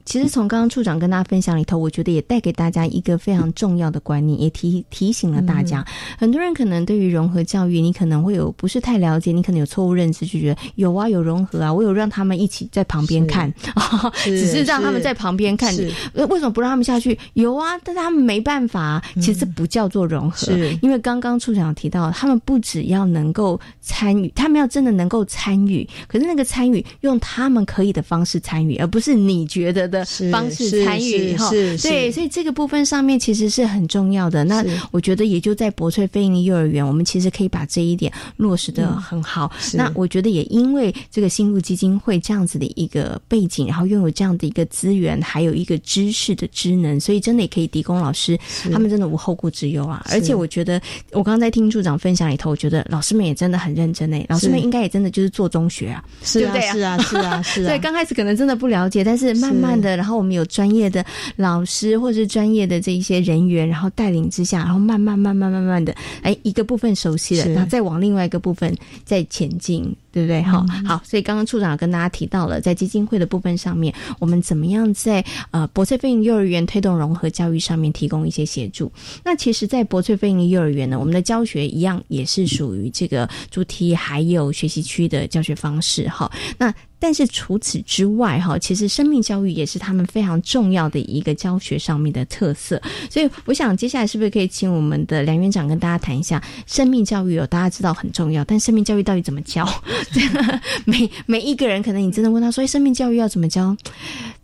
其实从刚刚处长跟大家分享里头，我觉得也带给大家一个非常重要的观念，也提提醒了大家。很多人可能对于融合教育，你可能会有不是太了解，你可能有错误认知，就觉得有啊，有融合啊，我有让他们一起在旁边看，只是让他们在旁边看。为什么不让他们下去？有啊，但是他们没办法。其实这不叫做融合，因为刚刚处长提到，他们不只要能够参与，他们要真的能够参与，可是那个参与用他们可以的方式参与，而不是你觉得的。方式参与哈，对，所以这个部分上面其实是很重要的。那我觉得也就在博翠非营利幼儿园，我们其实可以把这一点落实的很好。那我觉得也因为这个新路基金会这样子的一个背景，然后拥有这样的一个资源，还有一个知识的职能，所以真的也可以提供老师他们真的无后顾之忧啊。而且我觉得我刚刚在听处长分享里头，我觉得老师们也真的很认真诶，老师们应该也真的就是做中学啊，对不对？是啊，是啊，是啊。对，刚开始可能真的不了解，但是慢慢的。然后我们有专业的老师或是专业的这一些人员，然后带领之下，然后慢慢慢慢慢慢的，哎，一个部分熟悉了，然后再往另外一个部分再前进。对不对？好，好，所以刚刚处长跟大家提到了，在基金会的部分上面，我们怎么样在呃博翠飞营幼儿园推动融合教育上面提供一些协助？那其实，在博翠飞营幼儿园呢，我们的教学一样也是属于这个主题还有学习区的教学方式。哈，那但是除此之外，哈，其实生命教育也是他们非常重要的一个教学上面的特色。所以，我想接下来是不是可以请我们的梁院长跟大家谈一下生命教育？哦，大家知道很重要，但生命教育到底怎么教？每每一个人，可能你真的问他说：“生命教育要怎么教？”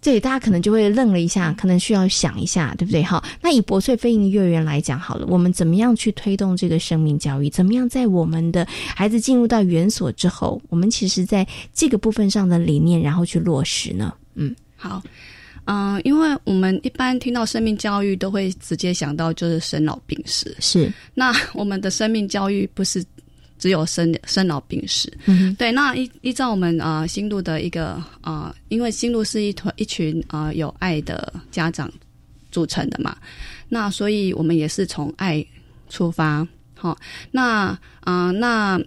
对，大家可能就会愣了一下，可能需要想一下，对不对？好，那以博翠飞行幼儿园来讲，好了，我们怎么样去推动这个生命教育？怎么样在我们的孩子进入到园所之后，我们其实在这个部分上的理念，然后去落实呢？嗯，好，嗯，因为我们一般听到生命教育，都会直接想到就是生老病死。是，那我们的生命教育不是。只有生生老病死，嗯对。那依依照我们啊新路的一个啊，因为新路是一团一群啊有爱的家长组成的嘛，那所以我们也是从爱出发。好，那啊那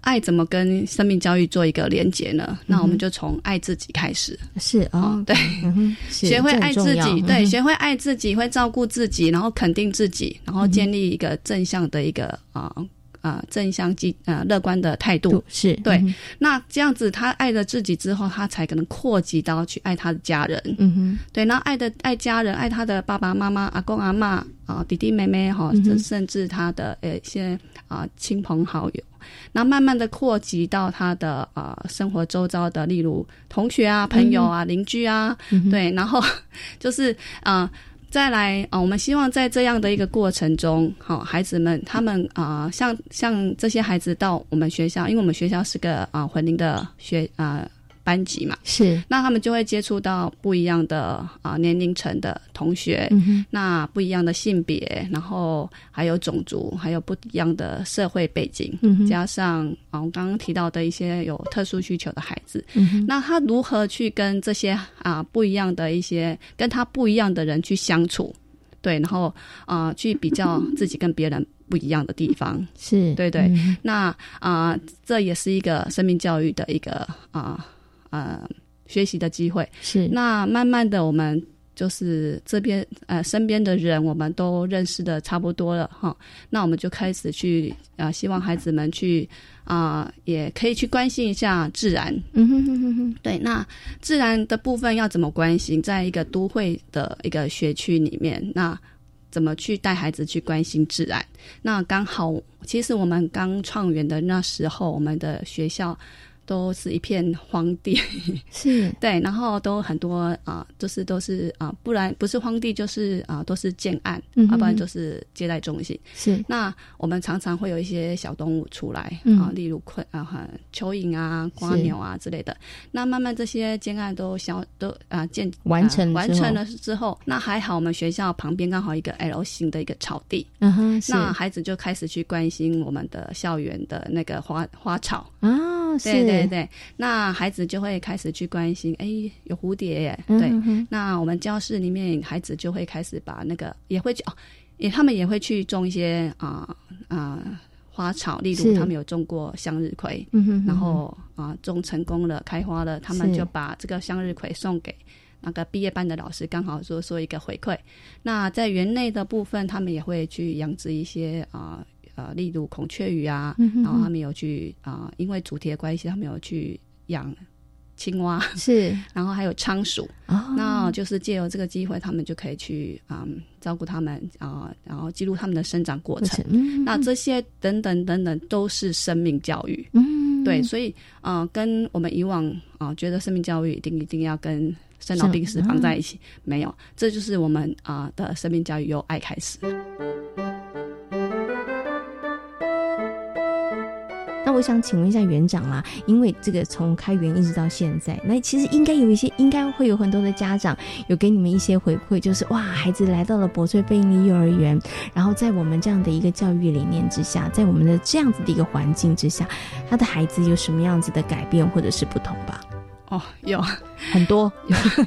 爱怎么跟生命教育做一个连接呢？那我们就从爱自己开始。是啊，对，学会爱自己，对，学会爱自己，会照顾自己，然后肯定自己，然后建立一个正向的一个啊。啊，正向积啊，乐观的态度是对。那这样子，他爱了自己之后，他才可能扩及到去爱他的家人。嗯哼，对。那爱的爱家人，爱他的爸爸妈妈、阿公阿妈啊、弟弟妹妹哈，甚至他的呃一些啊亲朋好友。那慢慢的扩及到他的啊生活周遭的，例如同学啊、朋友啊、邻居啊，对。然后 就是啊。再来啊，我们希望在这样的一个过程中，好，孩子们他们啊，像像这些孩子到我们学校，因为我们学校是个啊混龄的学啊。班级嘛，是。那他们就会接触到不一样的啊年龄层的同学，那不一样的性别，然后还有种族，还有不一样的社会背景，加上啊我刚刚提到的一些有特殊需求的孩子，那他如何去跟这些啊不一样的一些跟他不一样的人去相处？对，然后啊去比较自己跟别人不一样的地方，是。对对，那啊这也是一个生命教育的一个啊。呃，学习的机会是那慢慢的，我们就是这边呃身边的人，我们都认识的差不多了哈。那我们就开始去啊，希望孩子们去啊，也可以去关心一下自然。嗯哼哼哼哼。对，那自然的部分要怎么关心？在一个都会的一个学区里面，那怎么去带孩子去关心自然？那刚好，其实我们刚创园的那时候，我们的学校。都是一片荒地，是。对，然后都很多啊，就是都是啊，不然不是荒地就是啊，都是建案，要不然就是接待中心。是。那我们常常会有一些小动物出来啊，例如昆啊、蚯蚓啊、瓜牛啊之类的。那慢慢这些建案都消都啊建完成完成了之后，那还好，我们学校旁边刚好一个 L 型的一个草地，嗯哼，那孩子就开始去关心我们的校园的那个花花草。啊，对。对对，那孩子就会开始去关心，哎，有蝴蝶耶。对，那我们教室里面孩子就会开始把那个也会去哦，也他们也会去种一些啊啊花草，例如他们有种过向日葵，然后啊种成功了开花了，他们就把这个向日葵送给那个毕业班的老师，刚好说说一个回馈。那在园内的部分，他们也会去养殖一些啊。呃，例如孔雀鱼啊，然后他们有去啊，因为主题的关系，他们有去养青蛙，是，然后还有仓鼠，那就是借由这个机会，他们就可以去啊照顾他们啊，然后记录他们的生长过程。那这些等等等等都是生命教育，嗯，对，所以啊，跟我们以往啊觉得生命教育一定一定要跟生老病死放在一起，没有，这就是我们啊的生命教育由爱开始。我想请问一下园长啦，因为这个从开园一直到现在，那其实应该有一些，应该会有很多的家长有给你们一些回馈，就是哇，孩子来到了博翠贝利幼儿园，然后在我们这样的一个教育理念之下，在我们的这样子的一个环境之下，他的孩子有什么样子的改变或者是不同吧？哦，有。很多，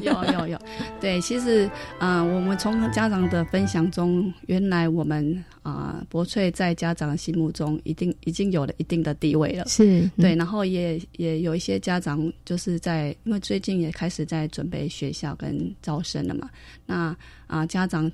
有有有有，对，其实，嗯，我们从家长的分享中，原来我们啊，博翠在家长心目中，一定已经有了一定的地位了，是对，然后也也有一些家长就是在，因为最近也开始在准备学校跟招生了嘛，那啊，家长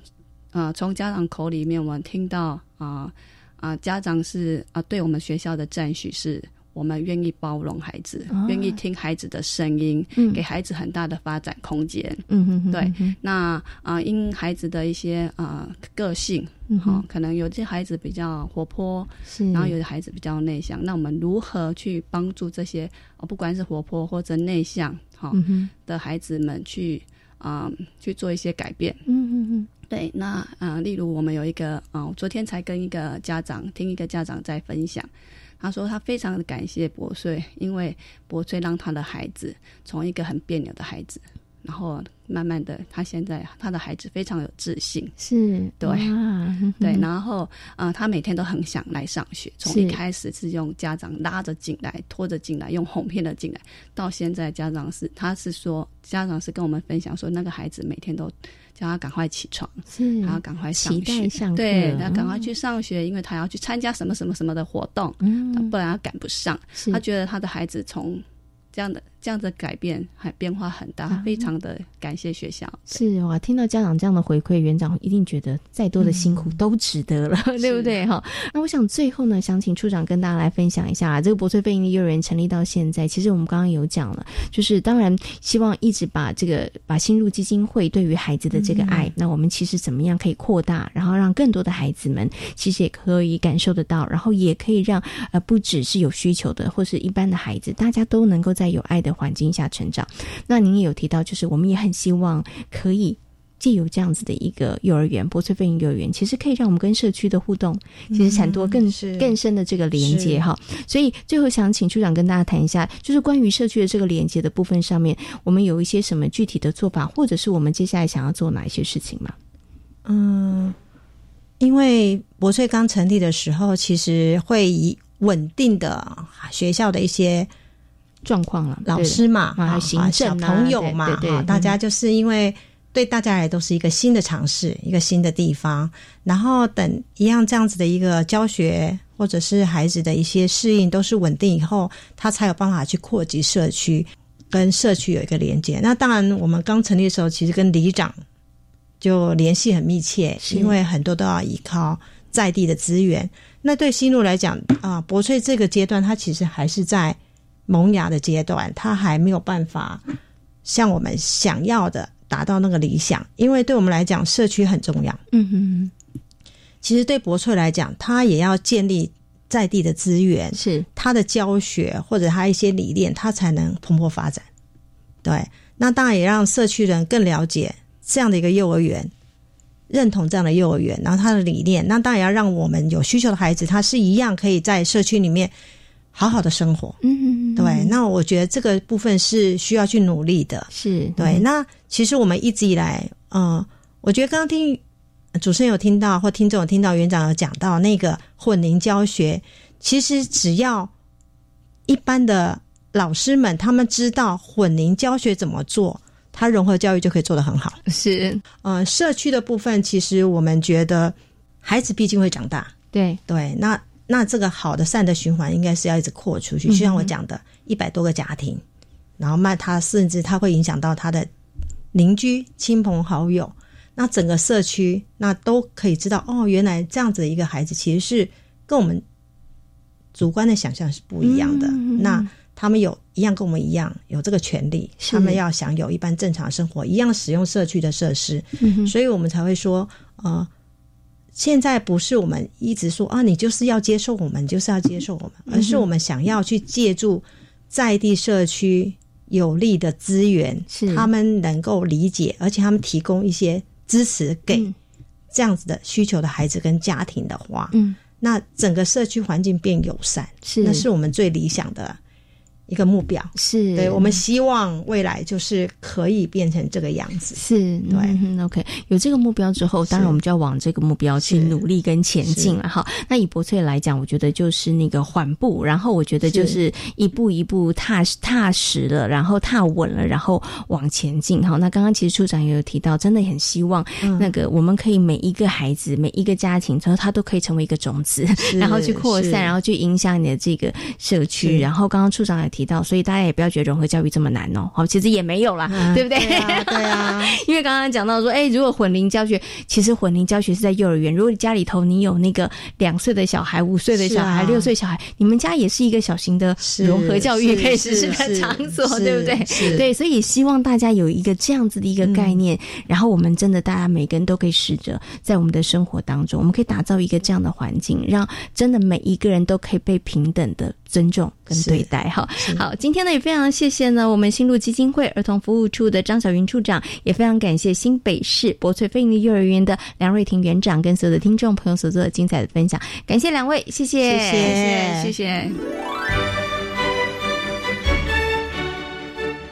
啊，从家长口里面，我们听到啊啊，家长是啊，对我们学校的赞许是。我们愿意包容孩子，愿意听孩子的声音，给孩子很大的发展空间。嗯嗯，对。那啊，因孩子的一些啊个性，哈，可能有些孩子比较活泼，然后有的孩子比较内向。那我们如何去帮助这些，不管是活泼或者内向，哈的孩子们去啊去做一些改变。嗯嗯嗯，对，那啊，例如我们有一个啊，昨天才跟一个家长听一个家长在分享，他说他非常的感谢博穗，因为博穗让他的孩子从一个很别扭的孩子。然后慢慢的，他现在他的孩子非常有自信，是对，对。然后啊，他每天都很想来上学。从一开始是用家长拉着进来、拖着进来、用哄骗的进来，到现在家长是他是说，家长是跟我们分享说，那个孩子每天都叫他赶快起床，是，还要赶快上学，对，要赶快去上学，因为他要去参加什么什么什么的活动，嗯，不然他赶不上。他觉得他的孩子从这样的。这样的改变还变化很大，非常的感谢学校。是哇，听到家长这样的回馈，园长一定觉得再多的辛苦都值得了，对不对？哈，那我想最后呢，想请处长跟大家来分享一下，这个博翠飞营的幼儿园成立到现在，其实我们刚刚有讲了，就是当然希望一直把这个把新入基金会对于孩子的这个爱，那我们其实怎么样可以扩大，然后让更多的孩子们其实也可以感受得到，然后也可以让呃不只是有需求的或是一般的孩子，大家都能够在有爱的。环境下成长，那您也有提到，就是我们也很希望可以借由这样子的一个幼儿园——博翠飞鹰幼儿园，其实可以让我们跟社区的互动，其实产多更更深的这个连接哈。所以最后想请处长跟大家谈一下，就是关于社区的这个连接的部分上面，我们有一些什么具体的做法，或者是我们接下来想要做哪一些事情吗？嗯，因为博翠刚成立的时候，其实会以稳定的学校的一些。状况了，老师嘛，啊，小朋友嘛，哈，大家就是因为对大家来都是一个新的尝试，一个新的地方，然后等一样这样子的一个教学，或者是孩子的一些适应都是稳定以后，他才有办法去扩及社区，跟社区有一个连接。那当然，我们刚成立的时候，其实跟里长就联系很密切，因为很多都要依靠在地的资源。那对新路来讲啊，博翠这个阶段，它其实还是在。萌芽的阶段，他还没有办法像我们想要的达到那个理想，因为对我们来讲，社区很重要。嗯哼，其实对博翠来讲，他也要建立在地的资源，是他的教学或者他一些理念，他才能蓬勃发展。对，那当然也让社区人更了解这样的一个幼儿园，认同这样的幼儿园，然后他的理念。那当然要让我们有需求的孩子，他是一样可以在社区里面。好好的生活，嗯，对。那我觉得这个部分是需要去努力的，是对。那其实我们一直以来，嗯，我觉得刚刚听主持人有听到，或听众有听到园长有讲到那个混龄教学，其实只要一般的老师们他们知道混龄教学怎么做，他融合教育就可以做得很好。是，嗯，社区的部分，其实我们觉得孩子毕竟会长大，对对，那。那这个好的善的循环应该是要一直扩出去，就像我讲的，一百多个家庭，然后卖他甚至他会影响到他的邻居、亲朋好友，那整个社区那都可以知道哦，原来这样子的一个孩子其实是跟我们主观的想象是不一样的。那他们有一样跟我们一样有这个权利，他们要享有一般正常生活，一样使用社区的设施，所以我们才会说呃。现在不是我们一直说啊，你就是要接受我们，就是要接受我们，而是我们想要去借助在地社区有利的资源，是。他们能够理解，而且他们提供一些支持给这样子的需求的孩子跟家庭的话，嗯，那整个社区环境变友善，是。那是我们最理想的。一个目标是对，我们希望未来就是可以变成这个样子。是对，OK，有这个目标之后，当然我们就要往这个目标去努力跟前进了哈。那以博翠来讲，我觉得就是那个缓步，然后我觉得就是一步一步踏踏实了，然后踏稳了，然后往前进哈。那刚刚其实处长也有提到，真的很希望那个我们可以每一个孩子、每一个家庭，之后他都可以成为一个种子，然后去扩散，然后去影响你的这个社区。然后刚刚处长也提。提到，所以大家也不要觉得融合教育这么难哦。好，其实也没有啦，对不对？对啊，因为刚刚讲到说，哎，如果混龄教学，其实混龄教学是在幼儿园。如果你家里头你有那个两岁的小孩、五岁的小孩、六岁小孩，你们家也是一个小型的融合教育可以实施的场所，对不对？对，所以希望大家有一个这样子的一个概念，然后我们真的大家每个人都可以试着在我们的生活当中，我们可以打造一个这样的环境，让真的每一个人都可以被平等的。尊重跟对待。哈，好，今天呢也非常谢谢呢我们新路基金会儿童服务处的张小云处长，也非常感谢新北市博翠飞营利幼儿园的梁瑞婷园长跟所有的听众朋友所做的精彩的分享，感谢两位，谢谢，谢谢，谢谢。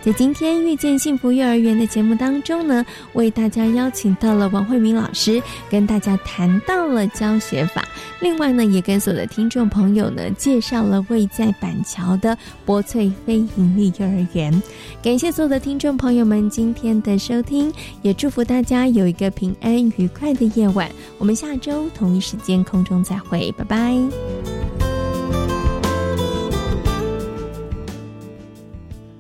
在今天遇见幸福幼儿园的节目当中呢，为大家邀请到了王慧明老师，跟大家谈到了教学法。另外呢，也跟所有的听众朋友呢介绍了位在板桥的波翠非盈利幼儿园。感谢所有的听众朋友们今天的收听，也祝福大家有一个平安愉快的夜晚。我们下周同一时间空中再会，拜拜。